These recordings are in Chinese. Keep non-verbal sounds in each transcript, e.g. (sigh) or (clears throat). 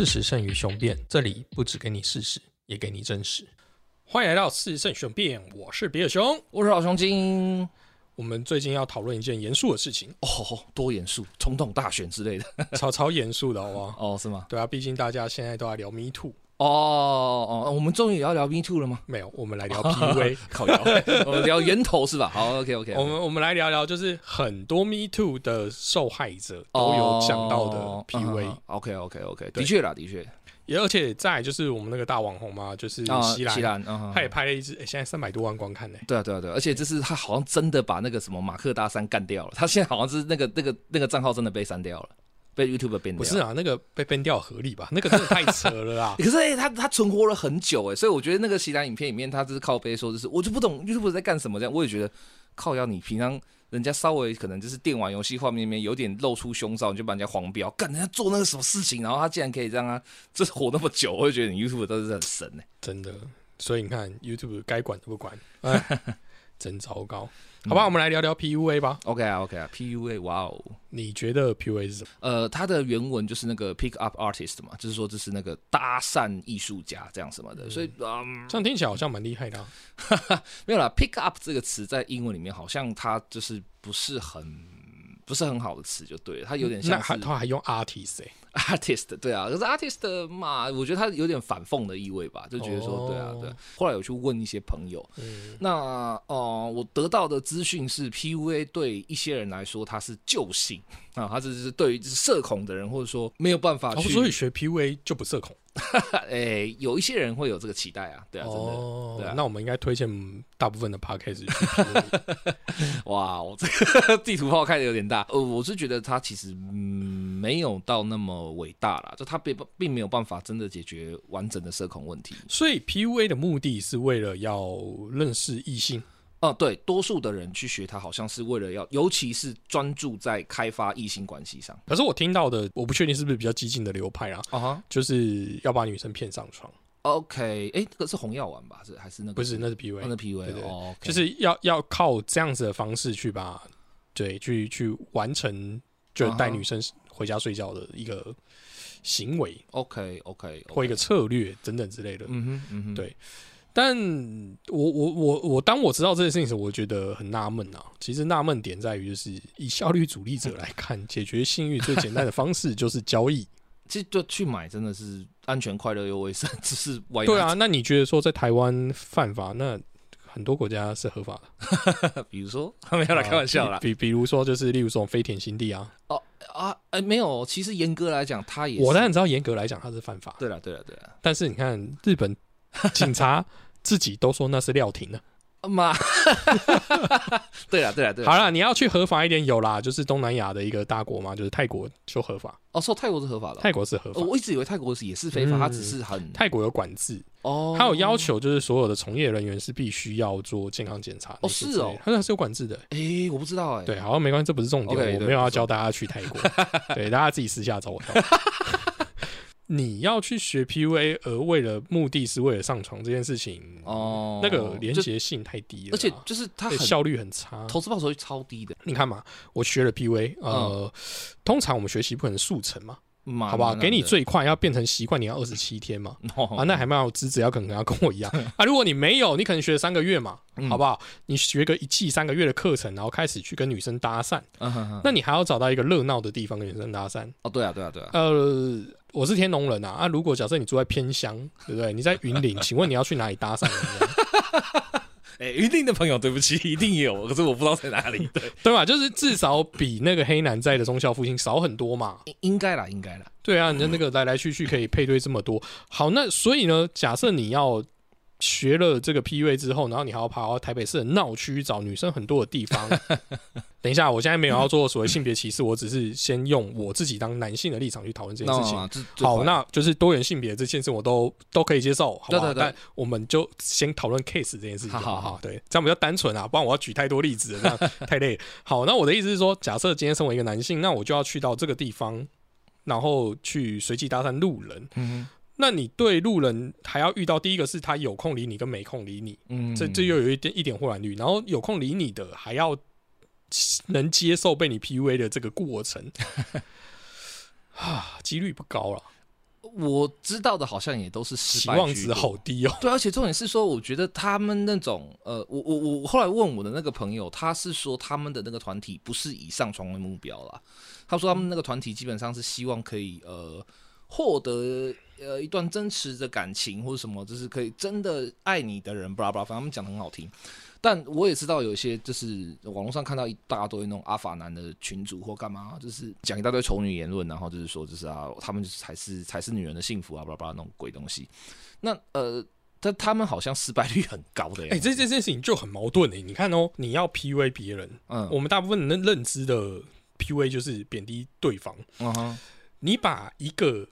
事实胜于雄辩，这里不只给你事实，也给你真实。欢迎来到事实胜雄辩，我是比尔熊。我是老熊精。我们最近要讨论一件严肃的事情，哦，多严肃，总统大选之类的。超超严肃的，好不好？哦，是吗？对啊，毕竟大家现在都在聊 Me Too。哦哦，我们终于也要聊 Me Too 了吗？没有，我们来聊 PUA，靠腰，(laughs) (laughs) 我们聊源头是吧？好，OK OK。我们我们来聊聊，就是很多 Me Too 的受害者都有讲到的 PUA。OK OK OK，的确啦，的确。也而且在就是我们那个大网红嘛，就是啊，西兰，西兰，嗯他也拍了一支，诶现在三百多万观看呢。对啊，对啊，对啊，而且这是他好像真的把那个什么马克大山干掉了，他现在好像是那个那个那个账号真的被删掉了，被 YouTube 编掉。不是啊，那个被 ban 掉合理吧？(laughs) 那个真的太扯了啦！(laughs) 可是哎、他他存活了很久哎，所以我觉得那个西兰影片里面，他就是靠背说，就是我就不懂 YouTube 在干什么这样，我也觉得靠要你平常人家稍微可能就是电玩游戏画面里面有点露出胸罩，你就把人家黄标，干人家做那个什么事情，然后他竟然可以让他 (laughs) 这活那么久，我就觉得你 YouTube 都是很神哎。真的，所以你看 YouTube 该管都不管，哎，真糟糕。好吧，我们来聊聊 PUA 吧。OK 啊 OK 啊，PUA 哇哦，你觉得 PUA 是什么？呃，它的原文就是那个 pick up artist 嘛，就是说这是那个搭讪艺术家这样什么的，所以嗯，这样听起来好像蛮厉害的、啊。(laughs) 没有啦，pick up 这个词在英文里面好像它就是不是很不是很好的词，就对了，它有点像是还他还用 artist 哎、artist，(laughs) 对啊，可是 artist 嘛，我觉得他有点反讽的意味吧，就觉得说，对啊，哦对啊。后来有去问一些朋友，嗯，那呃，我得到的资讯是，PUA 对一些人来说他是救星啊，他只是对于社恐的人，或者说没有办法哦，去，所以学 PUA 就不社恐。(laughs) 诶、有一些人会有这个期待啊，对啊，真的。哦，对啊那我们应该推荐大部分的 podcast。(laughs) 哇，我这个 (laughs) 地图炮开的有点大。呃，我是觉得它其实嗯没有到那么伟大啦，就它并并没有办法真的解决完整的社恐问题。所以 PUA 的目的是为了要认识异性。哦、对，多数的人去学它，好像是为了要，尤其是专注在开发异性关系上。可是我听到的，我不确定是不是比较激进的流派啊，啊哈就是要把女生骗上床，，OK，哎，这个是红药丸吧？是还是那个？不是，那是哦那对哦就是要要靠这样子的方式去把对去去完成，就是带女生回家睡觉的一个行为 OK OK 或一个策略等等之类的。嗯哼嗯哼，对但我我我我当我知道这件事情时，我觉得很纳闷啊。其实纳闷点在于，就是以效率主义者来看，解决性欲最简单的方式就是交易。(laughs) 其实就去买真的是安全、快乐又卫生，(laughs) 只是 why 对啊，那你觉得说在台湾犯法，那很多国家是合法的？(laughs) 比如说他没有啦，开玩笑啦。比比比如说，就是例如说飞田新地啊，哦啊，哎，没有，其实严格来讲，它也是我当然知道严格来讲它是犯法，对了，对了，对了，但是你看日本 (laughs) 警察自己都说那是廖婷的。妈，(laughs) 对了，对了，对了，好了，你要去合法一点，有啦，就是东南亚的一个大国嘛，就是泰国就合法，哦，说泰国是合法的哦，泰国是合法。呃，我一直以为泰国是也是非法，嗯它只是很泰国有管制，哦，它有要求，就是所有的从业人员是必须要做健康检查。哦是哦。它那是有管制的。哎，我不知道哎，对，好像没关系，这不是重点我没有要教大家去泰国，(laughs) 对，大家自己私下找我跳。你要去学 PUA，而为了目的是为了上床这件事情，哦，那个连就结性太低了，而且就是它效率很差。投资报酬率超低的，你看嘛，我学了 PUA，呃，通常我们学习不可能速成嘛，好不好？蛮给你最快要变成习惯，你要二十七天嘛。哦啊，那还蛮有资质，要可能要跟我一样 (laughs) 啊。如果你没有，你可能学了三个月嘛，嗯好不好？你学个一季三个月的课程，然后开始去跟女生搭讪，那你还要找到一个热闹的地方跟女生搭讪。哦，对啊，对啊，对啊，呃，我是天龙人啊，啊，如果假设你住在偏乡，对不对？你在云林，(laughs) 请问你要去哪里搭讪？(laughs) 哎，云林的朋友，对不起，(laughs) 一定有，可是我不知道在哪里，对，对吧？就是至少比那个黑男在的中校附近少很多嘛。应应该啦，应该啦，对啊，你的那个来来去去可以配对这么多。好，那所以呢，假设你要学了这个 PUA 之后，然后你还要跑到台北市的闹区找女生很多的地方。(laughs) 等一下，我现在没有要做所谓性别歧视，我只是先用我自己当男性的立场去讨论这件事情。(laughs) 好，那就是多元性别这件事我都都可以接受，好不好？对对对但我们就先讨论 case 这件事情好，好好好对，这样比较单纯啊，不然我要举太多例子了，这样 (laughs) 太累。好，那我的意思是说，假设今天身为一个男性，那我就要去到这个地方，然后去随机搭讪路人。嗯那你对路人还要遇到第一个是他有空理你跟没空理你，嗯，这这又有一点一点豁然率，然后有空理你的还要能接受被你 PUA 的这个过程，(laughs) 啊，几率不高了。我知道的好像也都是失期望值好低哦。对，而且重点是说，我觉得他们那种呃，我我我后来问我的那个朋友，他是说他们的那个团体不是以上床为目标啦，他说他们那个团体基本上是希望可以呃获得呃一段真实的感情或者什么，就是可以真的爱你的人，巴拉巴拉，反正他们讲的很好听。但我也知道有一些就是网络上看到一大堆那种阿法男的群主或干嘛，就是讲一大堆丑女言论，然后就是说就是啊，他们才是才是女人的幸福啊，巴拉巴拉那种鬼东西。那呃，但他们好像失败率很高的哎、耶。这这件事情就很矛盾哎、你看哦，你要 PUA 别人，嗯我们大部分人认知的 PUA 就是贬低对方。嗯哼你把一个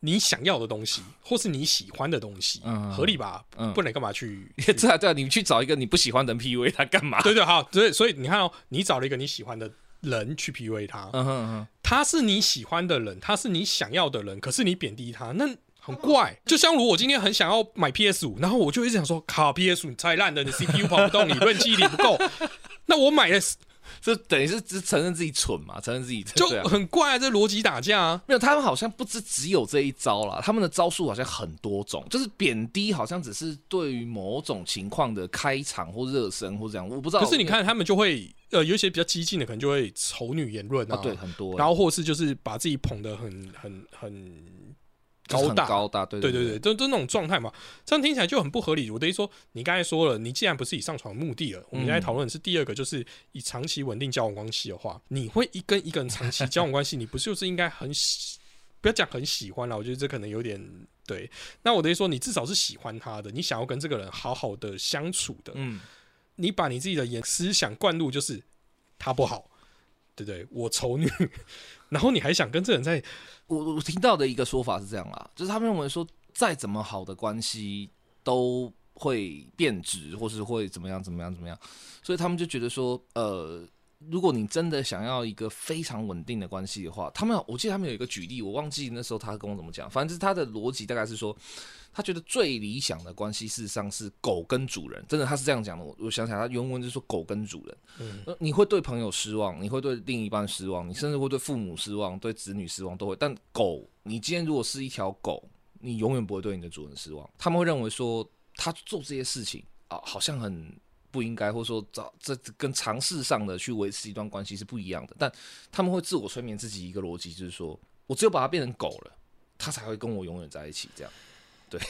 你想要的东西，或是你喜欢的东西，嗯合理吧？嗯不然干嘛去？(laughs) 对啊对啊，你去找一个你不喜欢的人 PUA 他干嘛？对对，好，对，所以你看哦，你找了一个你喜欢的人去 PUA 他，嗯哼嗯哼，他是你喜欢的人，他是你想要的人，可是你贬低他，那很怪。就像如果我今天很想要买 PS 五，然后我就一直想说，靠 PS 五太烂了，你 CPU 跑不动，你论记忆力不够，那我买了这等于是只承认自己蠢嘛，承认自己就很怪啊，这逻辑打架啊。没有，他们好像不只只有这一招啦，他们的招数好像很多种，就是贬低好像只是对于某种情况的开场或热身或这样，我不知道。可是你看他们就会，呃，有一些比较激进的，可能就会丑女言论啊，对，很多，然后或是就是把自己捧得很很很高大，高大，对对对对对，都都那种状态嘛，这样听起来就很不合理。我等于说，你刚才说了，你既然不是以上床的目的了，我们现在讨论的是第二个，就是以长期稳定交往关系的话，你会一跟一个人长期交往关系，(laughs) 你不是就是应该很喜，不要讲很喜欢了，我觉得这可能有点对。那我等于说，你至少是喜欢他的，你想要跟这个人好好的相处的，嗯，你把你自己的言思想灌入，就是他不好，对不对？我丑女，然后你还想跟这人在我我听到的一个说法是这样啦，就是他们认为说，再怎么好的关系都会变质，或是会怎么样怎么样怎么样，所以他们就觉得说，呃，如果你真的想要一个非常稳定的关系的话，他们我记得他们有一个举例，我忘记那时候他跟我怎么讲，反正就是他的逻辑大概是说，他觉得最理想的关系事实上是狗跟主人，真的他是这样讲的。我我想起来，他原文就是说狗跟主人，嗯呃你会对朋友失望，你会对另一半失望，你甚至会对父母失望，对子女失望都会。但狗，你今天如果是一条狗，你永远不会对你的主人失望。他们会认为说，他做这些事情啊，好像很不应该，或者说找这这跟尝试上的去维持一段关系是不一样的。但他们会自我催眠自己一个逻辑，就是说我只有把它变成狗了，它才会跟我永远在一起。这样。(laughs) 对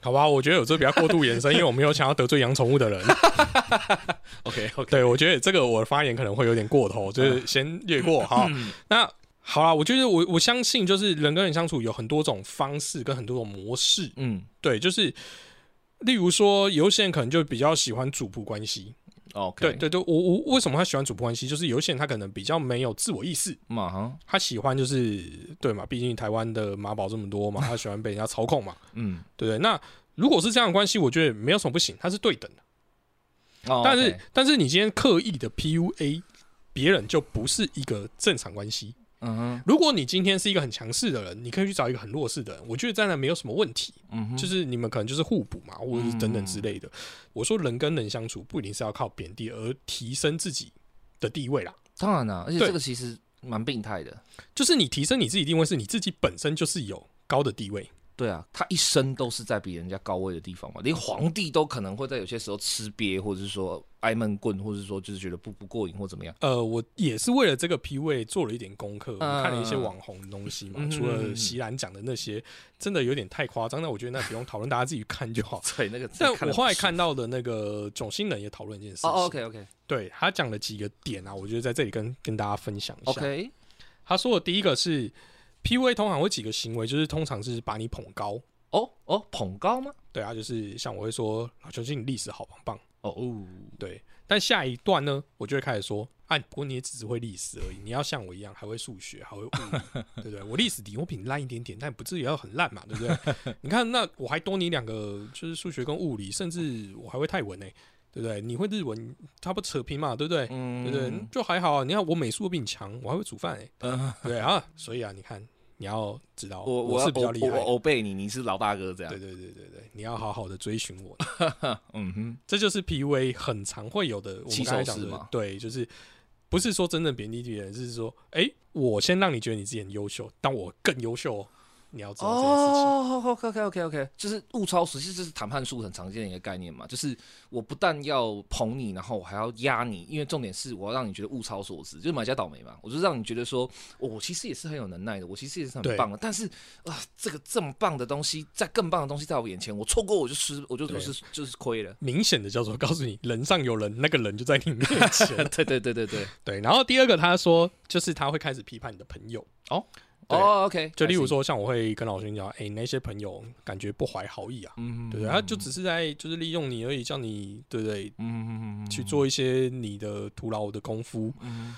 好吧，我觉得有这比较过度延伸，因为我没有想要得罪养宠物的人。(laughs) OK OK，对，我觉得这个我的发言可能会有点过头，就是先略过哈。那好啦，我觉得我我相信，就是人跟人相处有很多种方式跟很多种模式。嗯对，就是例如说，有些人可能就比较喜欢主仆关系。，OK，对对对，我我为什么他喜欢主仆关系？就是有些人他可能比较没有自我意识，嘛哈，他喜欢就是对嘛，毕竟台湾的马宝这么多嘛，(laughs) 他喜欢被人家操控嘛，嗯，对不对？那如果是这样的关系，我觉得没有什么不行，它是对等的。哦但是但是你今天刻意的 PUA 别人，就不是一个正常关系。嗯哼，如果你今天是一个很强势的人，你可以去找一个很弱势的人，我觉得这样没有什么问题，嗯哼，就是你们可能就是互补嘛，或者是等等之类的。我说人跟人相处不一定是要靠贬低而提升自己的地位啦，当然啦，而且这个其实蛮病态的。就是你提升你自己定位，是你自己本身就是有高的地位。对啊，他一生都是在比人家高位的地方嘛，连皇帝都可能会在有些时候吃瘪，或者是说挨闷棍，或者是说就是觉得不不过瘾或怎么样。呃，我也是为了这个 P 位做了一点功课，看了一些网红的东西嘛，嗯除了席兰讲的那些，真的有点太夸张，那我觉得那不用讨论，大家自己看就好。(laughs) 对，那个但我后来看到的那个囧星人也讨论一件事情，哦，OK OK 对他讲了几个点啊，我觉得在这里跟跟大家分享一下。OK，他说的第一个是 P U A 通常会几个行为，就是通常是把你捧高，哦哦，捧高吗？对啊，就是像我会说老球星你历史好棒棒，哦哦，对。但下一段呢，我就会开始说，啊，不过你也只是会历史而已，你要像我一样还会数学，还会物理，(laughs) 对不对？我历史底我比你烂一点点，但不至于要很烂嘛，对不对？(laughs) 你看，那我还多你两个，就是数学跟物理，甚至我还会泰文呢、对不对？你会日文，差不多扯平嘛，对不对？嗯对不对？就还好啊。你看我美术比你强，我还会煮饭哎、(laughs) 嗯，对啊。所以啊，你看你要知道，我我是比较厉害的我我欧贝你，你是老大哥这样对。对对对对，你要好好的追寻我，(laughs) 嗯哼，这就是 PUA 很常会有的。我起们刚才讲手式嘛，的对，就是不是说真正贬低别人，是说，哎、我先让你觉得你自己很优秀，但我更优秀、哦。你要知道这件事情。哦，OK OK OK OK，就是物超所值，这是谈判术很常见的一个概念嘛。就是我不但要捧你，然后我还要压你，因为重点是我要让你觉得物超所值，就是买家倒霉嘛。我就让你觉得说，哦我其实也是很有能耐的，我其实也是很棒的。但是啊，这个这么棒的东西，在更棒的东西在我眼前，我错过我就失，我就对就是就是亏了。明显的叫做告诉你，人上有人，那个人就在你面前。对对对对对。对，然后第二个他说，就是他会开始批判你的朋友，对哦，OK，就例如说，像我会跟老师讲，哎、那些朋友感觉不怀好意啊，嗯，对不对？他就只是在就是利用你而已，叫你对不对？嗯去，做一些你的徒劳的功夫，嗯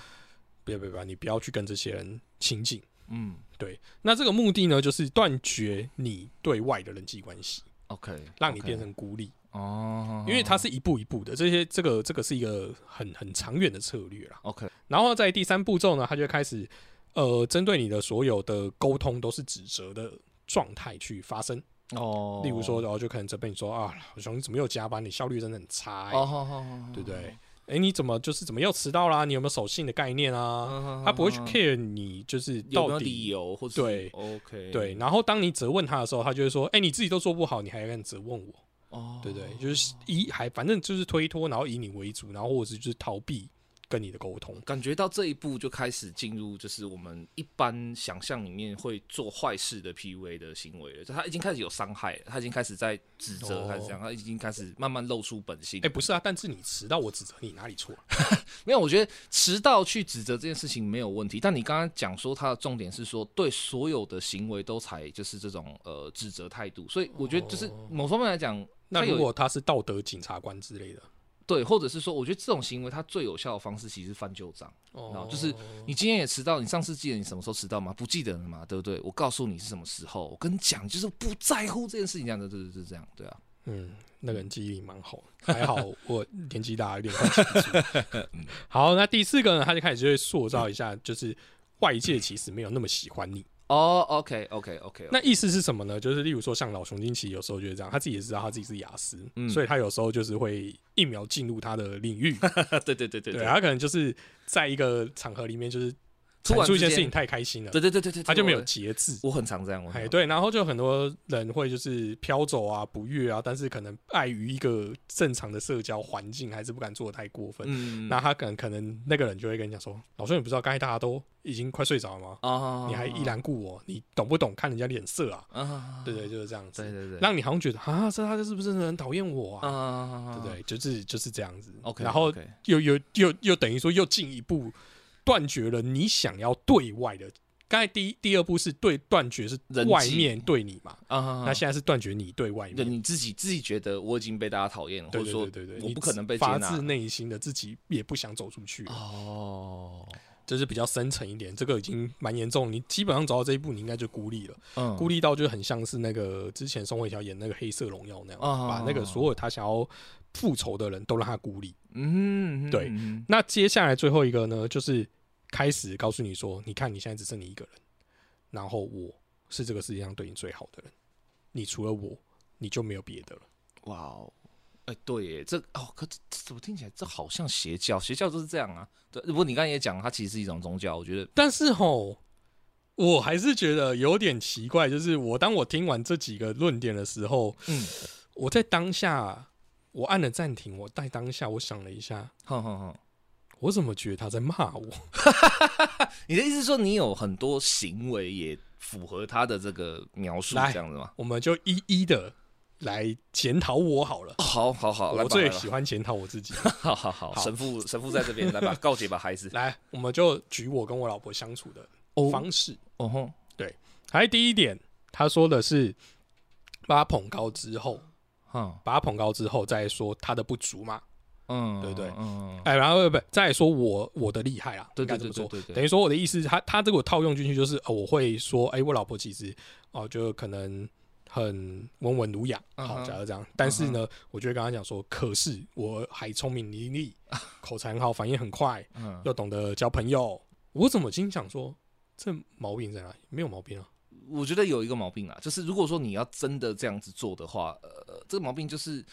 别别别，你不要去跟这些人亲近。嗯。对，那这个目的呢，就是断绝你对外的人际关系，，OK，让你变成孤立，哦，因为它是一步一步的，这些这个这个是一个很很长远的策略啦。OK，然后在第三步骤呢，他就会开始呃，针对你的所有的沟通都是指责的状态去发生。哦，例如说，然后就可能责备你说啊，老兄你怎么又加班？你效率真的很差、欸，哦，好好好，对不对？哎、你怎么就是怎么又迟到啦？你有没有守信的概念啊？嗯？他不会去嗯 care 你就是有没有到底理由，或者对，OK，对，然后当你责问他的时候，他就会说：“哎、你自己都做不好，你还敢责问我？”哦，对对？就是以还反正就是推脱，然后以你为主，然后或者是就是逃避跟你的沟通。感觉到这一步就开始进入，就是我们一般想象里面会做坏事的 PUA 的行为了。就他已经开始有伤害了，他已经开始在指责，哦开始这样，他已经开始慢慢露出本性。哎、不是啊，但是你迟到，我指责你哪里错了？(laughs) 没有，我觉得迟到去指责这件事情没有问题，但你刚刚讲说他的重点是说对所有的行为都采就是这种呃指责态度，所以我觉得就是哦某方面来讲，那如果他是道德警察官之类的，对，或者是说，我觉得这种行为它最有效的方式其实是翻旧账。哦就是你今天也迟到，你上次记得你什么时候迟到吗？不记得了嘛，对不对？我告诉你是什么时候，我跟你讲，就是不在乎这件事情，这样的，对对对，这样，对啊。嗯，那个人记忆力蛮好，还好我年纪大，有点快记不住。(laughs) 好，那第四个呢，他就开始就会塑造一下，就是外界其实没有那么喜欢你。哦，OK，OK，OK，那意思是什么呢？就是例如说，像老熊金奇有时候就是这样，他自己也知道他自己是雅思，嗯所以他有时候就是会一秒进入他的领域。(laughs) 对对对对对，他可能就是在一个场合里面，就是突然之间阐述一件事情太开心了，对对对对对，他就没有节制。我很常这样，哎，对，然后就很多人会就是飘走啊、不悦啊，但是可能碍于一个正常的社交环境，还是不敢做的太过分。嗯，那他可能可能那个人就会跟你讲说：“老兄，你不知道刚才大家都已经快睡着了吗？啊你还依然顾我，你懂不懂看人家脸色啊？”啊，对对，就是这样子，对对对，让你好像觉得啊，这他是不是很讨厌我啊？啊，对不对？就是就是这样子。？OK，然后又又又又等于说又进一步断绝了你想要对外的。刚才第一第二步是对断绝是人外面对你嘛，啊，那现在是断绝你对外面。对你自己自己觉得我已经被大家讨厌了，说对对对，你我不可能被发自内心的自己也不想走出去，哦，这是比较深层一点，这个已经蛮严重。你基本上走到这一步，你应该就孤立了，嗯孤立到就很像是那个之前宋慧乔演那个《黑色荣耀》那样，啊把那个所有他想要复仇的人都让他孤立。嗯，对嗯那接下来最后一个呢，就是开始告诉你说，你看你现在只剩你一个人，然后我是这个世界上对你最好的人，你除了我，你就没有别的了。哇哦，哎、对耶，这哦，可怎么听起来这好像邪教？邪教就是这样啊。对，不过你刚才也讲，它其实是一种宗教，我觉得但是吼，我还是觉得有点奇怪，就是我当我听完这几个论点的时候，嗯，我在当下我按了暂停，我在当下我想了一下，哼哼哼。我怎么觉得他在骂我？(laughs) 你的意思是说，你有很多行为也符合他的这个描述，这样子吗？我们就一一的来检讨我好了。好好好，我最喜欢检讨我自己。好 (laughs) 好好，好神父神父在这边，来吧，(laughs) 告诫吧，孩子。来，我们就举我跟我老婆相处的哦方式。哦对，还第一点，他说的是把他捧高之后，哼，把他捧高之后再说他的不足嘛。嗯，对不对嗯，哎，然后不，再说我我的厉害啊，对对应该这么说。对对对对，等于说我的意思是他他这个套用进去就是，呃，我会说，哎、我老婆其实哦、就可能很温文儒雅，好，假如这样，但是呢，我就会跟他讲说，可是我还聪明伶俐，(laughs) 口才很好，反应很快，嗯，又懂得交朋友。我怎么经想说，这毛病在哪里？没有毛病啊。我觉得有一个毛病啊，就是如果说你要真的这样子做的话，呃，这个毛病就是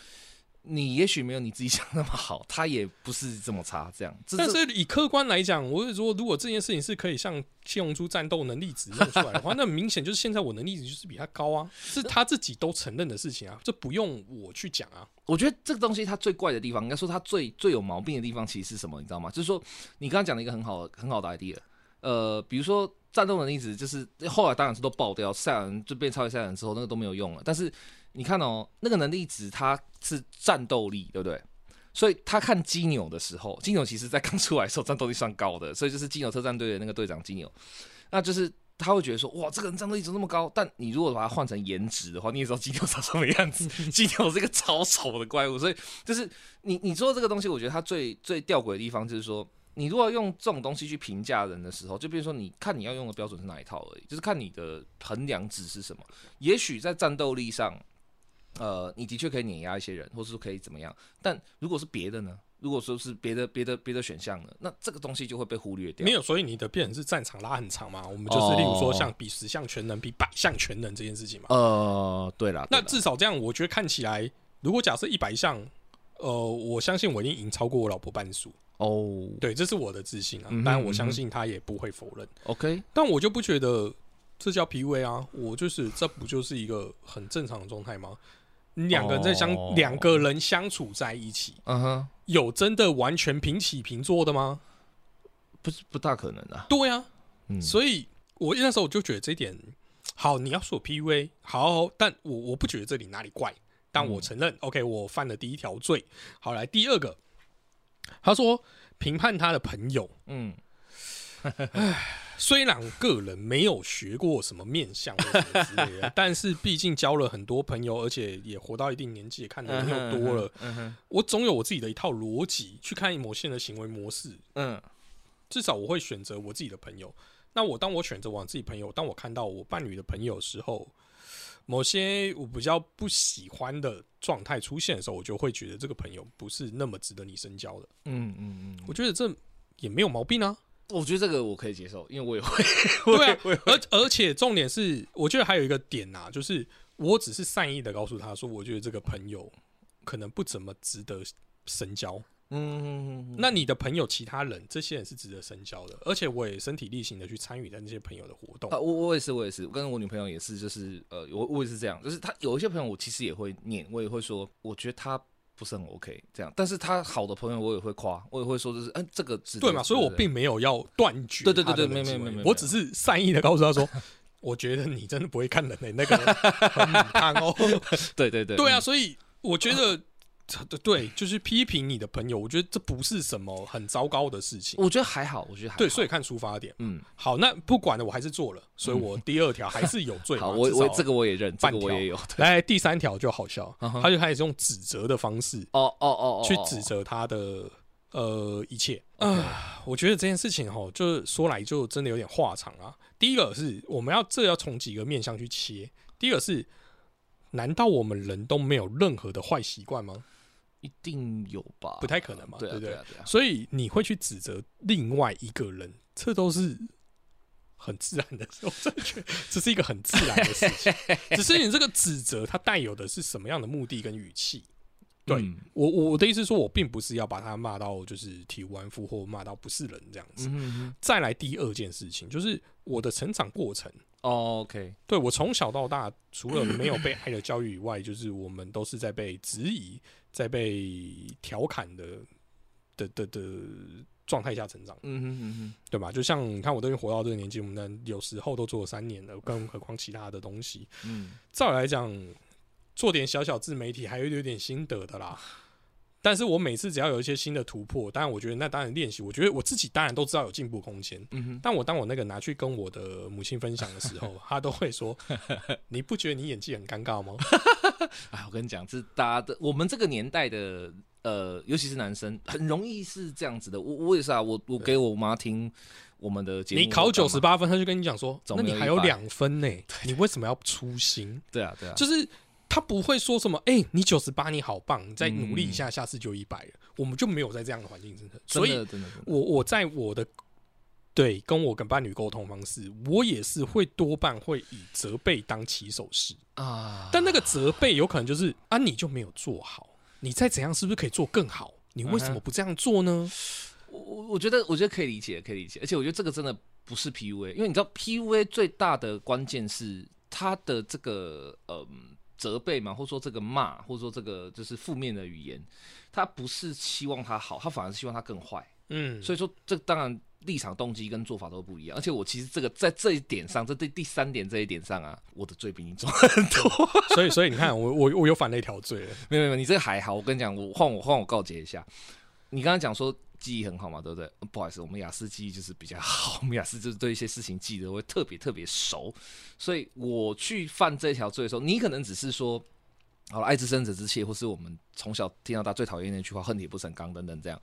你也许没有你自己想那么好，他也不是这么差，这样。这但是以客观来讲，我是说，如果这件事情是可以像七龙珠战斗能力值弄出来的话，那明显就是现在我能力值就是比他高啊，(laughs) 是他自己都承认的事情啊，这不用我去讲啊。我觉得这个东西它最怪的地方，应该说它最最有毛病的地方，其实是什么？你知道吗？就是说你刚刚讲了一个很好很好的 idea，呃，比如说战斗能力值，就是后来当然是都爆掉，赛亚人就变超级赛亚人之后，那个都没有用了。但是你看哦，那个能力值它是战斗力，对不对？所以他看基纽的时候，基纽其实在刚出来的时候战斗力算高的，所以就是基纽特战队的那个队长基纽，那就是他会觉得说，哇，这个人战斗力怎么那么高？但你如果把它换成颜值的话，你也知道基纽长什么样子，基纽是一个超丑的怪物，所以就是你你说这个东西，我觉得它最最吊诡的地方就是说，你如果用这种东西去评价人的时候，就比如说你看你要用的标准是哪一套而已，就是看你的衡量值是什么。也许在战斗力上，呃，你的确可以碾压一些人，或是说可以怎么样，但如果是别的呢？如果说是别的别的别的选项呢，那这个东西就会被忽略掉。没有，所以你的变成是战场拉很长嘛？我们就是例如说像比十项全能、比百项全能这件事情嘛。呃，对了，那至少这样，我觉得看起来，如果假设一百项，呃，我相信我一定赢超过我老婆半数。哦，对，这是我的自信啊。嗯哼当然，我相信他也不会否认。，OK，但我就不觉得这叫 PUA 啊，我就是这不就是一个很正常的状态吗？你两个人在相哦两、个人相处在一起，嗯哼，有真的完全平起平坐的吗？不是不大可能啊。对啊，嗯，所以我那时候我就觉得这一点好，你要说我 PUA 好，但我我不觉得这里哪里怪，但我承认、OK，我犯了第一条罪。好，来第二个，他说评判他的朋友，嗯，虽然个人没有学过什么面相或什么之类的，(laughs) 但是毕竟交了很多朋友，而且也活到一定年纪，也看的人又多了，我总有我自己的一套逻辑去看某些人的行为模式。嗯至少我会选择我自己的朋友。那我当我选择我自己朋友，当我看到我伴侣的朋友的时候，某些我比较不喜欢的状态出现的时候，我就会觉得这个朋友不是那么值得你深交的。嗯嗯嗯，我觉得这也没有毛病啊。我觉得这个我可以接受，因为我也会，对啊，(laughs) 而而且重点是，我觉得还有一个点呐、就是我只是善意的告诉他说，我觉得这个朋友可能不怎么值得深交。嗯，那你的朋友其他人，这些人是值得深交的，而且我也身体力行的去参与在那些朋友的活动。啊，我我也是，我也是，我跟我女朋友也是，就是呃，我我也是这样，就是她有一些朋友，我其实也会念，我也会说，我觉得他不是很 OK 这样，但是他好的朋友，我也会夸，我也会说，就是嗯、这个值得对嘛？所以我并没有要断绝对对对对没没没没我只是善意的告诉他说，我觉得你真的不会看人诶、那个人 (laughs) 很母汤哦。对对对对啊，，所以我觉得。对对，就是批评你的朋友，我觉得这不是什么很糟糕的事情。我觉得还好，我觉得还好对，所以看出发点。嗯，好，那不管了，我还是做了，所以我第二条还是有罪 (laughs) 嘛。好，我我这个我也认，这个我也有，(laughs) 来第三条就好笑，他就开始用指责的方式哦哦哦哦，去哦指责他的呃一切啊。我觉得这件事情哈，就是说来就真的有点话长啊。第一个是我们要这要从几个面向去切。第一个是，难道我们人都没有任何的坏习惯吗？一定有吧？不太可能嘛，对啊不对对？啊对啊，所以你会去指责另外一个人，这都是很自然的。我真的觉得这是一个很自然的事情，(laughs) 只是你这个指责它带有的是什么样的目的跟语气。对嗯我我我的意思是说，我并不是要把他骂到就是体无完肤或骂到不是人这样子。嗯哼哼再来第二件事情，就是我的成长过程。哦，OK，对我从小到大，除了没有被爱的教育以外，就是我们都是在被质疑、在被调侃的的的的状态下成长，嗯哼嗯哼，对吧？就像你看，我都已经活到这个年纪，我们有时候都做了三年了，更何况其他的东西。嗯，照理来讲，做点小小自媒体还有有点心得的啦。但是我每次只要有一些新的突破，当然我觉得那当然练习，我觉得我自己当然都知道有进步空间。嗯哼，但我当我那个拿去跟我的母亲分享的时候，(laughs) 她都会说：“你不觉得你演技很尴尬吗 (laughs) 哎，我跟你讲，这是大家的，我们这个年代的，呃，尤其是男生，很容易是这样子的。我我也是啊，我我给我妈听我们的？”节目，你考九十八，分，她就跟你讲说：“怎么有那你还有两分呢，(laughs) 你为什么要粗心对啊对啊，？”就是他不会说什么：“哎、你九十八，你好棒，你再努力一下，下次就一百了。”我们就没有在这样的环境生存，所以我我在我的对跟我跟伴侣沟通方式，我也是会多半会以责备当起手式。啊，但那个责备有可能就是啊，你就没有做好，你再怎样是不是可以做更好？你为什么不这样做呢？我我我觉得我觉得可以理解，可以理解，而且我觉得这个真的不是 PUA，因为你知道 PUA 最大的关键是它的这个呃责备嘛，或者说这个骂，或者说这个就是负面的语言，他不是希望他好，他反而是希望他更坏。嗯，所以说这当然立场、动机跟做法都不一样。而且我其实这个在这一点上，这第第三点这一点上啊，我的罪比你重很多。所以所以你看，我我我又犯了一条罪了。没有没有，你这个还好。我跟你讲，我换我换我告诫一下，你刚刚讲说记忆很好嘛，对不对？不好意思，我们雅思记忆就是比较好，(laughs) 我们雅思就是对一些事情记得会特别特别熟。所以我去犯这条罪的时候，你可能只是说，好了，爱之深者之切，或是我们从小听到大最讨厌那句话“恨铁不成钢”等等这样。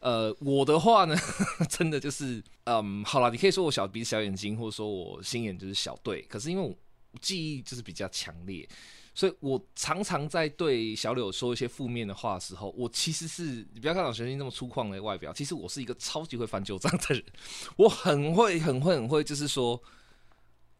呃，我的话呢，(laughs) 真的就是，嗯，好了，你可以说我小鼻子小眼睛，或者说我心眼就是小，对。可是因为我记忆就是比较强烈，所以我常常在对小柳说一些负面的话的时候，我其实是你不要看到学生那么粗犷的外表，其实我是一个超级会翻旧账的人，我很会很会很会，就是说。(laughs)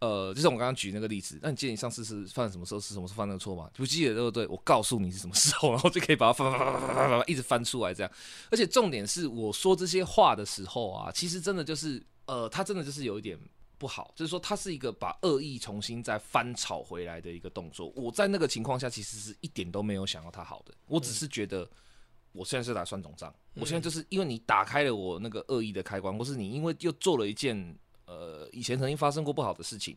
呃，就像我刚刚举那个例子，那你记得你上次是犯什么时候是什么时候犯那个错吗？不记得对不对？我告诉你是什么时候，然后就可以把它翻翻翻翻翻一直翻出来这样。而且重点是我说这些话的时候啊，其实真的就是呃，他真的就是有一点不好，就是说它是一个把恶意重新再翻炒回来的一个动作。我在那个情况下其实是一点都没有想要它好的，我只是觉得我现在是来算总账，我现在就是因为你打开了我那个恶意的开关，或是你因为又做了一件。呃，以前曾经发生过不好的事情，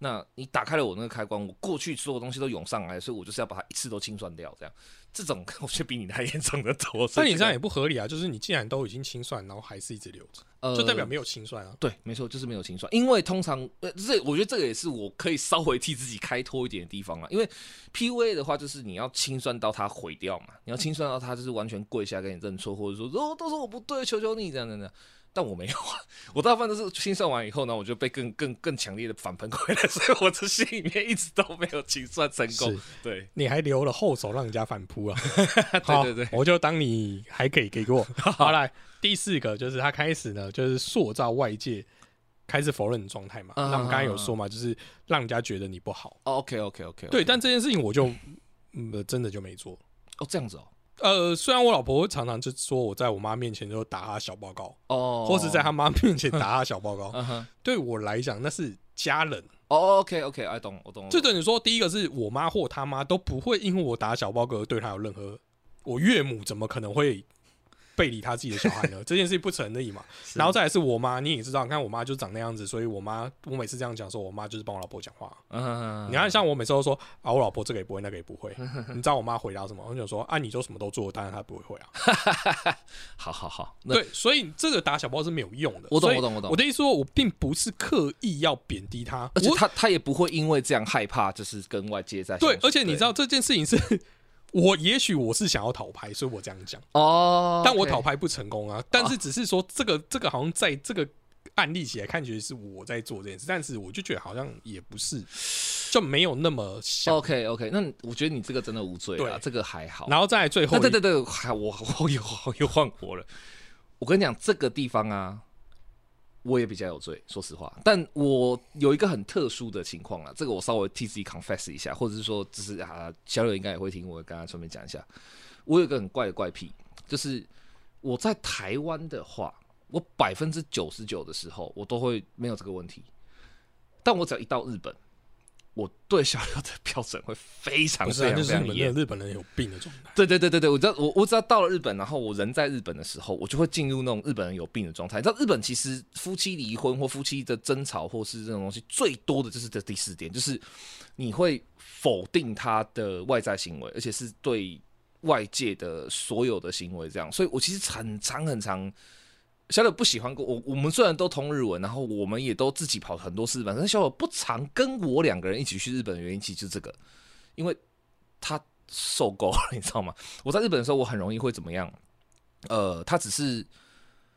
那你打开了我那个开关，我过去所有东西都涌上来，所以我就是要把它一次都清算掉。这样，这种我觉得比你还严重的多。(laughs) 那你这样也不合理啊！就是你既然都已经清算，然后还是一直留着，就代表没有清算啊。对，没错，就是没有清算。因为通常，呃，这我觉得这个也是我可以稍微替自己开脱一点的地方啊。因为 P U A 的话，就是你要清算到它毁掉嘛，你要清算到它就是完全跪下跟你认错，或者说哦，都是我不对，求求你这样的。但我没有啊，我大部分都是清算完以后呢，我就被更更更强烈的反喷回来，(laughs) 所以我这心里面一直都没有清算成功。对，你还留了后手让人家反扑啊？(laughs) 对对对，我就当你还可以给过。(laughs) 好来，第四个就是他开始呢，就是塑造外界开始否认的状态嘛。那我们刚才有说嘛，就是让人家觉得你不好。OK OK OK。对，但这件事情我就嗯真的就没做。哦，这样子哦。呃，虽然我老婆常常就说我在我妈面前就打她小报告哦，或是在她妈面前打她小报告，(laughs) 对我来讲那是家人。哦，OK OK，I 懂，我懂。就等于说，第一个是我妈或他妈都不会因为我打小报告对她有任何，我岳母怎么可能会？背离他自己的小孩呢？(laughs) 这件事情不成立嘛？然后再来是我妈，你也知道，你看我妈就长那样子，所以我妈我每次这样讲说，我妈就是帮我老婆讲话。嗯，你看像我每次都说啊，我老婆这个也不会，那个也不会。(laughs) 你知道我妈回答什么？我就说啊，你就什么都做，当然她不会会啊。好 (laughs) 好好，对，所以这个打小包是没有用的。我懂，我懂，我懂。我的意思说，我并不是刻意要贬低他，而且他他也不会因为这样害怕，就是跟外界在对。而且你知道这件事情是。我也许我是想要讨拍，所以我这样讲哦。但我讨拍不成功啊。但是只是说，这个这个好像在这个案例起来看起来是我在做这件事，但是我就觉得好像也不是，就没有那么像。OK OK，那我觉得你这个真的无罪啊，这个还好。然后在最后，对对对，还我我又又换活了。我跟你讲，这个地方啊。我也比较有罪，说实话，但我有一个很特殊的情况啊，这个我稍微替自己 confess 一下，或者是说，只是啊，小柳应该也会听我刚刚顺便讲一下，我有一个很怪的怪癖，就是我在台湾的话，我百分之九十九的时候，我都会没有这个问题，但我只要一到日本。我对小刘的标准会非常非常非常严。日本人有病的状态。对对对对对，我知道，我我知道到了日本，然后我人在日本的时候，我就会进入那种日本人有病的状态。你知道，日本其实夫妻离婚或夫妻的争吵或是这种东西，最多的就是这第四点，就是你会否定他的外在行为，而且是对外界的所有的行为这样。所以我其实很长很长。小柳不喜欢跟我，我们虽然都通日文，然后我们也都自己跑很多次日本，但小柳不常跟我两个人一起去日本的原因，其实就这个，因为他受够了，(laughs) 你知道吗？我在日本的时候，我很容易会怎么样？呃，他只是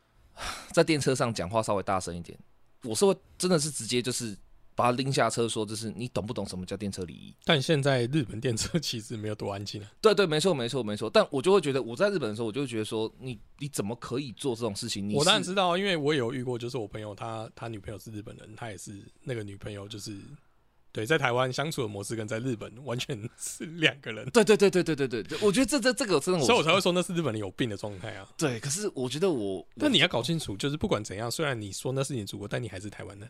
(sighs) 在电车上讲话稍微大声一点，我是会真的是直接就是。把他拎下车，说就是你懂不懂什么叫电车礼仪。但现在日本电车其实没有多安静啊，对对，没错，没错，没错。但我就会觉得我在日本的时候，我就觉得说你你怎么可以做这种事情。你我当然知道，因为我也有遇过，就是我朋友他他女朋友是日本人，他也是那个女朋友，就是对，在台湾相处的模式跟在日本完全 (laughs) 是两个人。对对对对对对对，我觉得这这这个真的。所以我才会说那是日本人有病的状态啊。对，可是我觉得我，但你要搞清楚，就是不管怎样，虽然你说那是你的祖国，但你还是台湾人。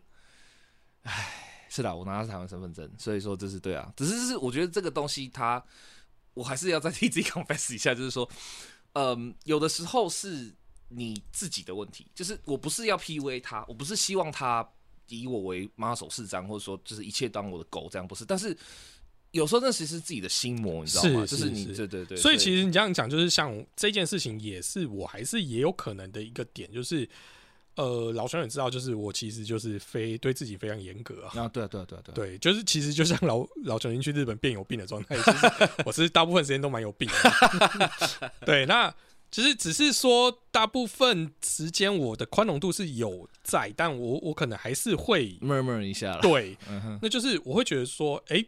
是的，我拿的是台湾身份证，所以说这是对啊。只是是我觉得这个东西它，我还是要再 (laughs) 替自己 confess 一下，就是说，嗯，有的时候是你自己的问题，就是我不是要 PUA 他，我不是希望他以我为马首是瞻，或者说就是一切当我的狗这样，不是。但是有时候那其实是自己的心魔，你知道吗？是就是你对对对。所以其实你这样讲，就是像这件事情，也是我还是也有可能的一个点，就是呃，老兄也知道，就是我其实就是非对自己非常严格啊。啊，对啊，对啊，对啊，对啊。对，就是其实就像老老熊去日本变有病的状态，其实我是大部分时间都蛮有病的。(laughs) 对，那其实只是说大部分时间我的宽容度是有在，但我我可能还是会 murmur 一下了。对，嗯，那就是我会觉得说，哎、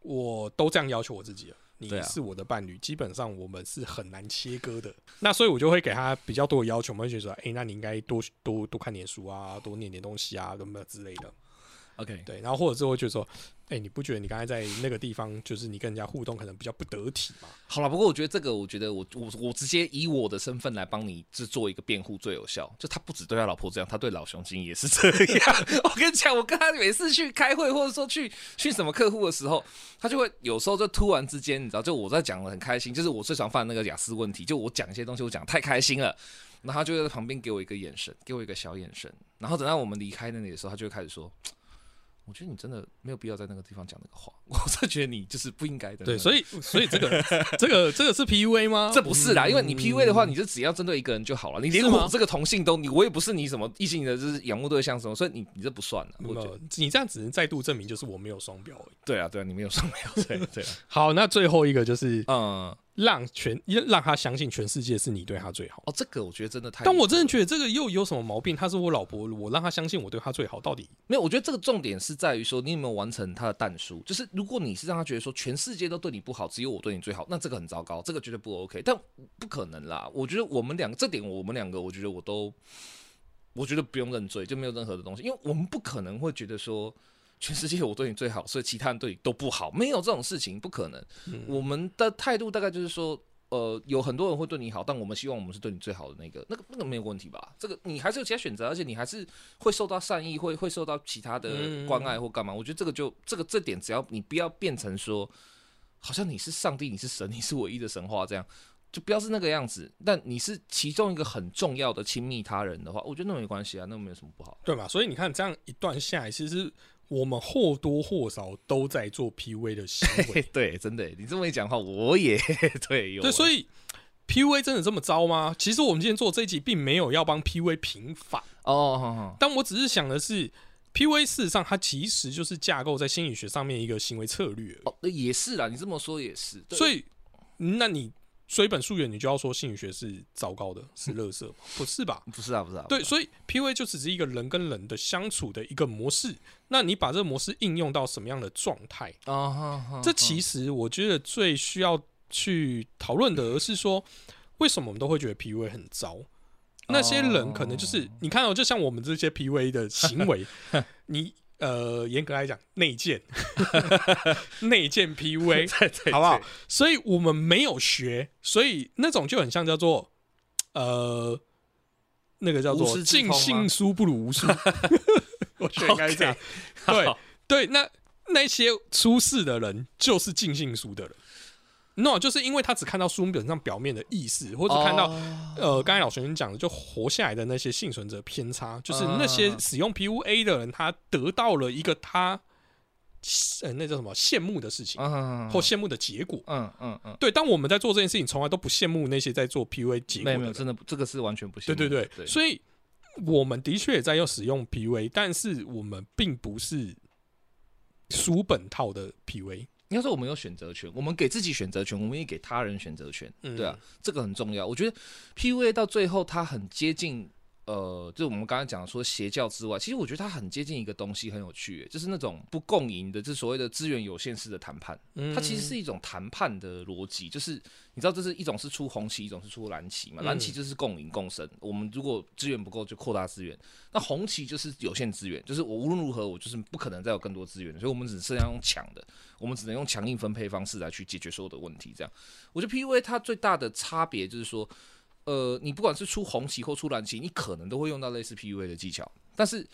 我都这样要求我自己了。你是我的伴侣，基本上我们是很难切割的。(laughs) 那所以我就会给他比较多的要求，我会觉得说，哎、那你应该多多多看点书啊，多念点东西啊，什么之类的。OK，对，然后或者是会觉得说，哎、你不觉得你刚才在那个地方，就是你跟人家互动可能比较不得体吗？好了，不过我觉得这个，我觉得我我我直接以我的身份来帮你制作一个辩护最有效。就他不止对他老婆这样，他对老熊精也是这样。(laughs) 我跟你讲，我跟他每次去开会或者说去去什么客户的时候，他就会有时候就突然之间，你知道，就我在讲的很开心，就是我最常犯的那个雅思问题，就我讲一些东西，我讲得太开心了。然后他就在旁边给我一个眼神，给我一个小眼神。然后等到我们离开那里的时候，他就会开始说：“我觉得你真的没有必要在那个地方讲那个话。(laughs) 我真的觉得你就是不应该的。”对，所以所以这个这个这个是 PUA 吗？这不是啦，因为你嗯 PUA 的话，你就只要针对一个人就好了。你连我这个同性都，你我也不是你什么异性的，就是仰慕对象什么，所以你你这不算了。我觉得呃你这样只能再度证明，就是我没有双标而已。对啊，对啊，你没有双标，(laughs) 对对啊，好，那最后一个就是嗯，让全让他相信全世界是你对他最好。哦，这个我觉得真的太，但我真的觉得这个又有什么毛病？他是我老婆，我让她相信我对她最好，到底没有，我觉得这个重点是在于说你有没有完成他的弹书。就是如果你是让他觉得说全世界都对你不好，只有我对你最好，那这个很糟糕，这个绝对不 OK。但不可能啦，我觉得我们两个这点，我们两个，我觉得我都，我觉得不用认罪，就没有任何的东西，因为我们不可能会觉得说。全世界我对你最好，所以其他人对你都不好，没有这种事情，不可能。我们的态度大概就是说，呃，有很多人会对你好，但我们希望我们是对你最好的那个，那个那个没有问题吧？这个你还是有其他选择，而且你还是会受到善意，会会受到其他的关爱或干嘛？我觉得这个就这个这点，只要你不要变成说，好像你是上帝，你是神，你是唯一的神话这样。就不要是那个样子，但你是其中一个很重要的亲密他人的话，我觉得那没关系啊，那没有什么不好。对吧？所以你看，这样一段下来，其实我们或多或少都在做 PUA 的行为。(laughs) 对，真的，你这么一讲话，我也 (laughs) 对有。对，所以以 PUA 真的这么糟吗？其实我们今天做这一集，并没有要帮 PUA 平反，哦，但我只是想的是，PUA 事实上它其实就是架构在心理学上面一个行为策略。哦，那也是啦，你这么说也是。所以，那你追本溯源，你就要说心理学是糟糕的，是垃圾吗？(laughs) 不是吧？不是啊，不是啊，对，所以 PUA 就只是一个人跟人的相处的一个模式。那你把这个模式应用到什么样的状态？这其实我觉得最需要去讨论的，而是说为什么我们都会觉得 PUA 很糟？那些人可能就是你看到、就像我们这些 PUA 的行为，(laughs) 你呃严格来讲内建 (laughs) 内建 PUA，(laughs) 好不好？所以我们没有学，所以那种就很像叫做呃那个叫做尽信书不如无书，(laughs) 我觉得应该是这样。对对，那那些出事的人就是尽信书的人。no，就是因为他只看到书本上表面的意思，或者看到、哦。呃，刚才老学生讲的，就活下来的那些幸存者偏差，就是那些嗯。使用 PUA 的人，他得到了一个他呃那叫什么羡慕的事情，嗯或羡慕的结果。嗯嗯嗯，对，当我们在做这件事情，从来都不羡慕那些在做 PUA 结果没有没有，真的这个是完全不行。对对对，对，所以我们的确也在用使用 PUA，但是我们并不是书本套的 PUA。应该说我们有选择权，我们给自己选择权，我们也给他人选择权。嗯对啊，这个很重要。我觉得 PUA 到最后它很接近呃，就我们刚才讲说邪教之外，其实我觉得它很接近一个东西，很有趣，就是那种不共赢的，就是所谓的资源有限式的谈判。嗯它其实是一种谈判的逻辑，就是你知道，这是一种是出红旗，一种是出蓝旗嘛。嗯蓝旗就是共赢共生，我们如果资源不够就扩大资源，那红旗就是有限资源，就是我无论如何我就是不可能再有更多资源，所以我们只剩下用抢的，我们只能用强硬分配方式来去解决所有的问题。这样，我觉得 PUA 它最大的差别就是说。呃，你不管是出红旗或出蓝旗，你可能都会用到类似 PUA 的技巧，但是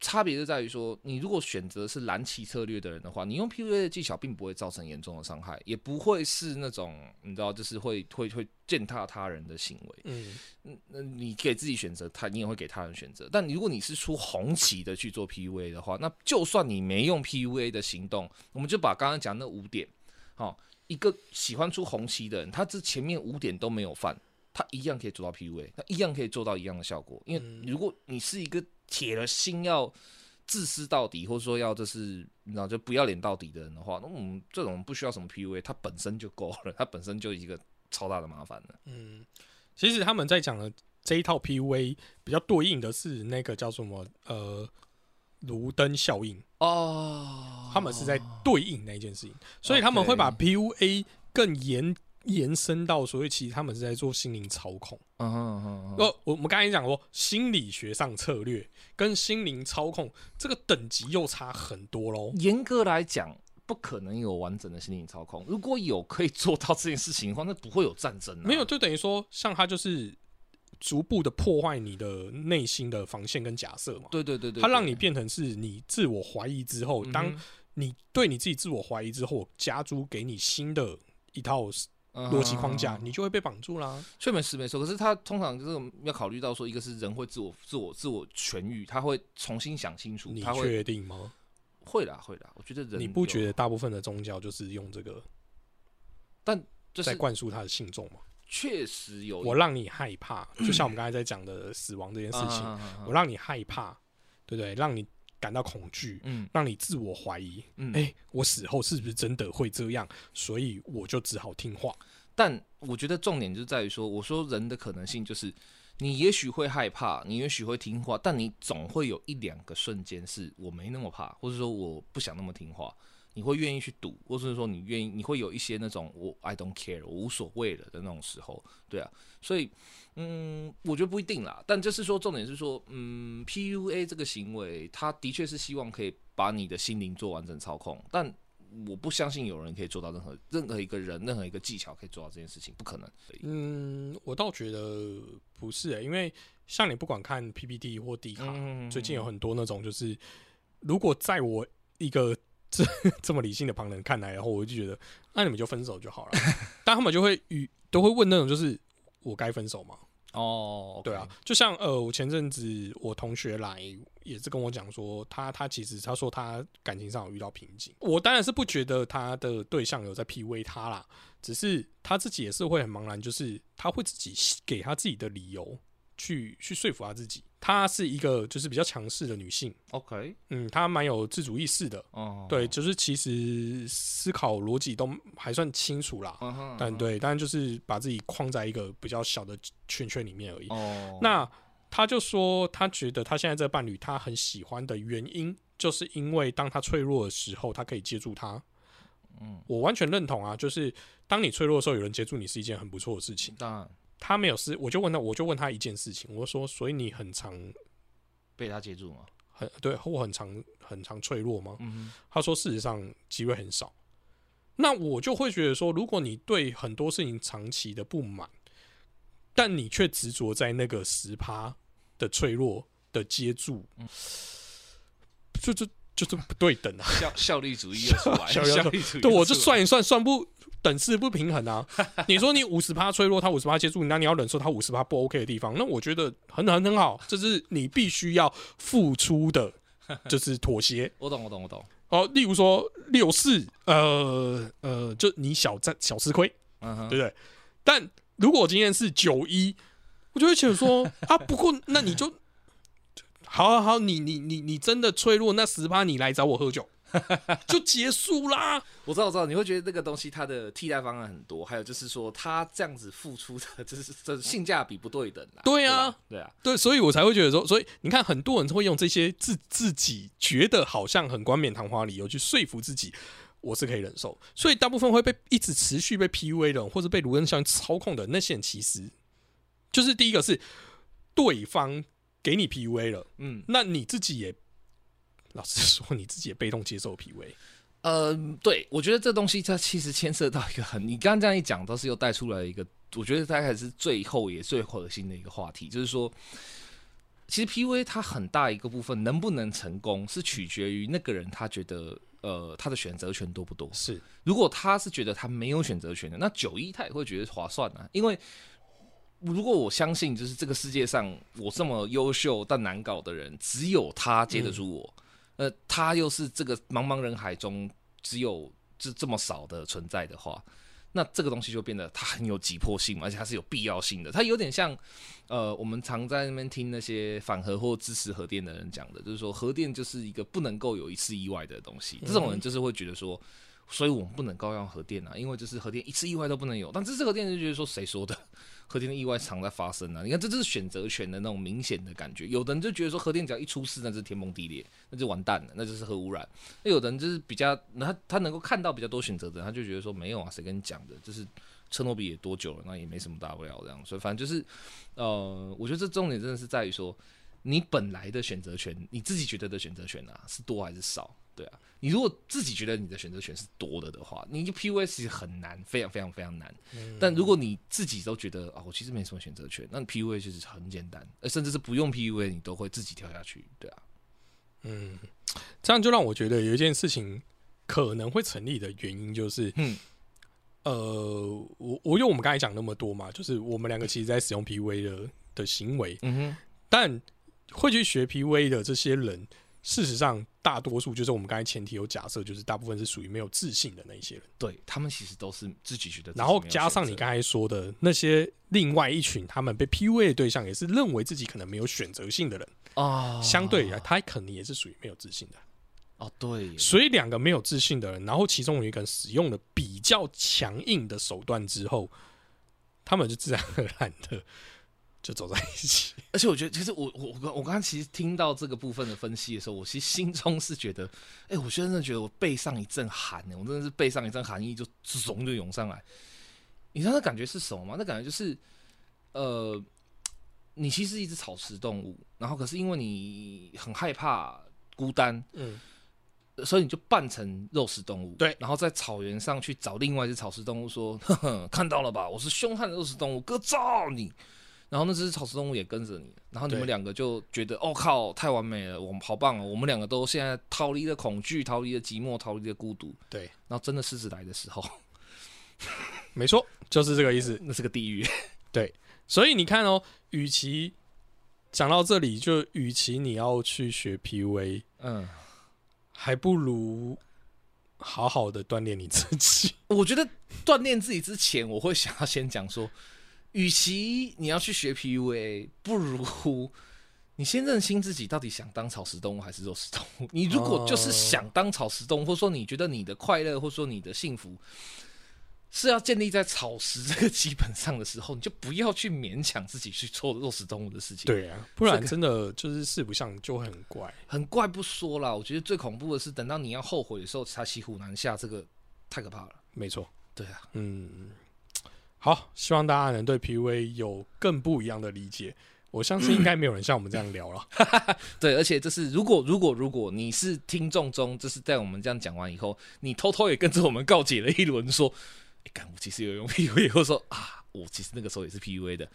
差别就在于说，你如果选择是蓝旗策略的人的话，你用 PUA 的技巧并不会造成严重的伤害，也不会是那种你知道，就是会会会践踏他人的行为。嗯嗯，那你给自己选择，他你也会给他人选择。但如果你是出红旗的去做 PUA 的话，那就算你没用 PUA 的行动，我们就把刚刚讲那五点，好、一个喜欢出红旗的人，他这前面五点都没有犯，他一样可以做到 PUA，他一样可以做到一样的效果。因为如果你是一个铁了心要自私到底，或者说要就是你知道就不要脸到底的人的话，那我们这种不需要什么 PUA，它本身就够了，(laughs) 它本身就一个超大的麻烦了。嗯，其实他们在讲的这一套 PUA 比较对应的是那个叫什么呃卢登效应，哦。他们是在对应那件事情，所以他们会把 PUA 更延延伸到所谓其实他们是在做心灵操控。嗯哼嗯哼嗯我我们刚才讲过，心理学上策略跟心灵操控这个等级又差很多喽。严格来讲，不可能有完整的心灵操控。如果有可以做到这件事情的话，那不会有战争、啊。没有，就等于说，像他就是逐步的破坏你的内心的防线跟假设嘛。对对对对，它让你变成是你自我怀疑之后，当你对你自己自我怀疑之后，加诸给你新的一套嗯逻辑框架，你就会被绑住啦。确实是没错。可是他通常就是要考虑到说，一个是人会自我自我自我痊愈，他会重新想清楚你，确定吗？会啦会啦。我觉得人你不觉得大部分的宗教就是用这个就是在灌输他的信众吗？确实有我让你害怕，就像我们 (clears throat) 刚才在讲的死亡这件事情，我让你害怕，对不对？让你感到恐惧，嗯让你自我怀疑。嗯哎、我死后是不是真的会这样？所以我就只好听话。但我觉得重点就在于说，我说人的可能性就是，你也许会害怕，你也许会听话，但你总会有一两个瞬间是我没那么怕，或者说我不想那么听话，你会愿意去赌，或者说你愿意，你会有一些那种我 I don't care，我无所谓了的那种时候，对啊，所以嗯，我觉得不一定啦，但就是说重点是说，嗯，PUA 这个行为，它的确是希望可以把你的心灵做完整操控，但。我不相信有人可以做到任何任何一个人任何一个技巧可以做到这件事情，不可能。嗯，我倒觉得不是、欸，因为像你不管看 PPT 或 D 卡，嗯最近有很多那种，就是如果在我一个这 (laughs) 这么理性的旁人看来，然后我就觉得，那你们就分手就好了。但他们就会与都会问那种，就是我该分手吗？哦，对啊，，就像呃，我前阵子我同学来也是跟我讲说，他他其实他说他感情上有遇到瓶颈。我当然是不觉得他的对象有在 PUA 他啦，只是他自己也是会很茫然，就是他会自己给他自己的理由去去说服他自己。她是一个就是比较强势的女性，OK，嗯，她蛮有自主意识的，哦，对，就是其实思考逻辑都还算清楚啦。嗯哼，但对，但就是把自己框在一个比较小的圈圈里面而已。哦，那她就说，她觉得她现在这个伴侣她很喜欢的原因，就是因为当她脆弱的时候，她可以接住他。嗯，我完全认同啊，就是当你脆弱的时候，有人接住你是一件很不错的事情。当然他没有事，我就问他，我就问他一件事情，我说，所以你很常被他接住吗，很对，或很常很常脆弱吗？嗯他说事实上机会很少。那我就会觉得说，如果你对很多事情长期的不满，但你却执着在那个十趴的脆弱的接住，就就就是不对等啊！效效率主义又出来，效率效率主义，对，我就，算一算，算不等式不平衡啊！(laughs) 你说你五十趴脆弱，他五十趴接住你，那你要忍受他五十趴不 OK 的地方，那我觉得很很很好，这是你必须要付出的，(laughs) 就是妥协。我懂，我懂，我懂，哦，例如说六四，呃呃，就你小占小吃亏，对不对？但如果今天是九一，我就会觉得说啊，不过那你就好好好，你你你你真的脆弱，那十趴你来找我喝酒，(laughs) 就结束啦。我知道，我知道，你会觉得这个东西它的替代方案很多，还有就是说它这样子付出的，就是这性价比不对等啦。对啊吧，对啊，对，所以我才会觉得说，所以你看，很多人会用这些自自己觉得好像很冠冕堂皇的理由去说服自己，我是可以忍受。所以大部分会被一直持续被 PUA 的人，或者被卢恩效应操控的那些人，其实就是第一个是对方给你 PUA 了，嗯，那你自己也老实说，(laughs) 你自己也被动接受 PUA。呃，对，我觉得这东西它其实牵涉到一个很，你刚刚这样一讲，倒是又带出来一个，我觉得大概是最后也最核心的一个话题，就是说，其实 PUA 它很大一个部分能不能成功，是取决于那个人他觉得呃他的选择权多不多。是，如果他是觉得他没有选择权的，那九一他也会觉得划算啊，因为如果我相信，就是这个世界上我这么优秀但难搞的人，只有他接得住我，呃，他又是这个茫茫人海中只有这这么少的存在的话，那这个东西就变得它很有急迫性嘛，而且它是有必要性的。它有点像，呃，我们常在那边听那些反核或支持核电的人讲的，就是说核电就是一个不能够有一次意外的东西。这种人就是会觉得说，所以我们不能够用核电啊，因为就是核电一次意外都不能有。但支持核电就觉得说，谁说的？核电的意外常在发生啊！你看，这就是选择权的那种明显的感觉。有的人就觉得说，核电只要一出事，那就是天崩地裂，那就完蛋了，那就是核污染。那有的人就是比较，他他能够看到比较多选择的，他就觉得说，没有啊，谁跟你讲的？就是车诺比也多久了，那也没什么大不了这样。所以反正就是，呃，我觉得这重点真的是在于说，你本来的选择权，你自己觉得的选择权啊，是多还是少？对啊，你如果自己觉得你的选择权是多的的话，你就 PUA 其实很难，非常非常非常难。但如果你自己都觉得啊，我其实没什么选择权，那你 PUA 就是很简单，呃，甚至是不用 PUA 你都会自己跳下去，对啊。嗯，这样就让我觉得有一件事情可能会成立的原因就是，嗯呃，我我因为我们刚才讲那么多嘛，就是我们两个其实在使用 PUA 的的行为，嗯哼，但会去学 PUA 的这些人，事实上大多数就是我们刚才前提有假设，就是大部分是属于没有自信的那一些人，对他们其实都是自己觉得然后加上你刚才说的那些另外一群他们被 PUA 的对象，也是认为自己可能没有选择性的人，啊，相对来他可能也是属于没有自信的。哦，对，所以两个没有自信的人，然后其中有一个人使用了比较强硬的手段之后，他们就自然而然的就走在一起。(laughs) 而且我觉得，其实我我我刚我刚刚其实听到这个部分的分析的时候，我其实心中是觉得，哎、我真的觉得我背上一阵寒呢，我真的是背上一阵寒意就怂就涌上来。你知道那感觉是什么吗？那感觉就是，呃，你其实是一只草食动物，然后可是因为你很害怕孤单，嗯，所以你就扮成肉食动物，对然后在草原上去找另外一只草食动物说：“ (laughs) 呵呵，看到了吧，我是凶悍的肉食动物，哥造你。”然后那只草食动物也跟着你，然后你们对两个就觉得：“哦靠，太完美了，我们好棒哦！我们两个都现在逃离了恐惧，逃离了寂寞，逃离了孤独。对，”然后真的狮子来的时候，没错，就是这个意思。(laughs) 那是个地狱。对所以你看哦，与其讲到这里，就与其你要去学 PUA，嗯，还不如好好的锻炼你自己。我觉得锻炼自己之前，我会想要先讲说，与其你要去学 PUA，不如你先认清自己到底想当草食动物还是肉食动物。你如果就是想当草食动物，或者说你觉得你的快乐，或者说你的幸福。是要建立在草食这个基本上的时候，你就不要去勉强自己去做肉食动物的事情。，对啊，不然真的就是四不像，就会很怪。很怪不说啦，我觉得最恐怖的是等到你要后悔的时候才骑虎难下，这个太可怕了。没错。对啊，嗯，好，希望大家能对 PUA 有更不一样的理解。我相信应该没有人像我们这样聊了。(laughs) 对，而且这是如果如果如果你是听众中，就是在我们这样讲完以后，你偷偷也跟着我们告解了一轮，说，哎、干我其实有用 PUA，或者说啊，我其实那个时候也是 PUA 的，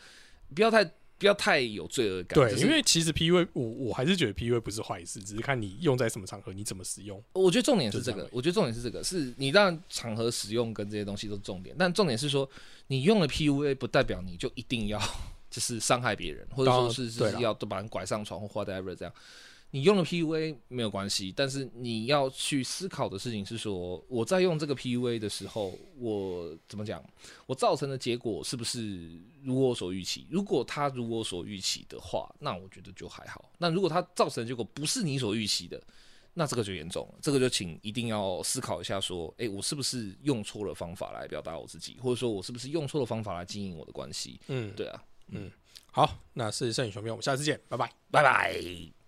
不要太不要太有罪恶感。对，就是因为其实 PUA 我我还是觉得 PUA 不是坏事，只是看你用在什么场合，你怎么使用。我觉得重点是这个我觉得重点是这个，是你让场合使用跟这些东西都是重点，但重点是说，你用了 PUA 不代表你就一定要就是伤害别人，或者说是是要都把人拐上床或 whatever 这样。你用了 PUA 没有关系，但是你要去思考的事情是说，我在用这个 PUA 的时候，我怎么讲？我造成的结果是不是如我所预期？如果它如我所预期的话，那我觉得就还好。那如果它造成的结果不是你所预期的，那这个就严重了，这个就请一定要思考一下，说，诶，我是不是用错了方法来表达我自己，或者说我是不是用错了方法来经营我的关系？嗯，对啊，嗯好，那是摄影熊兵，我们下次见，拜拜。拜拜。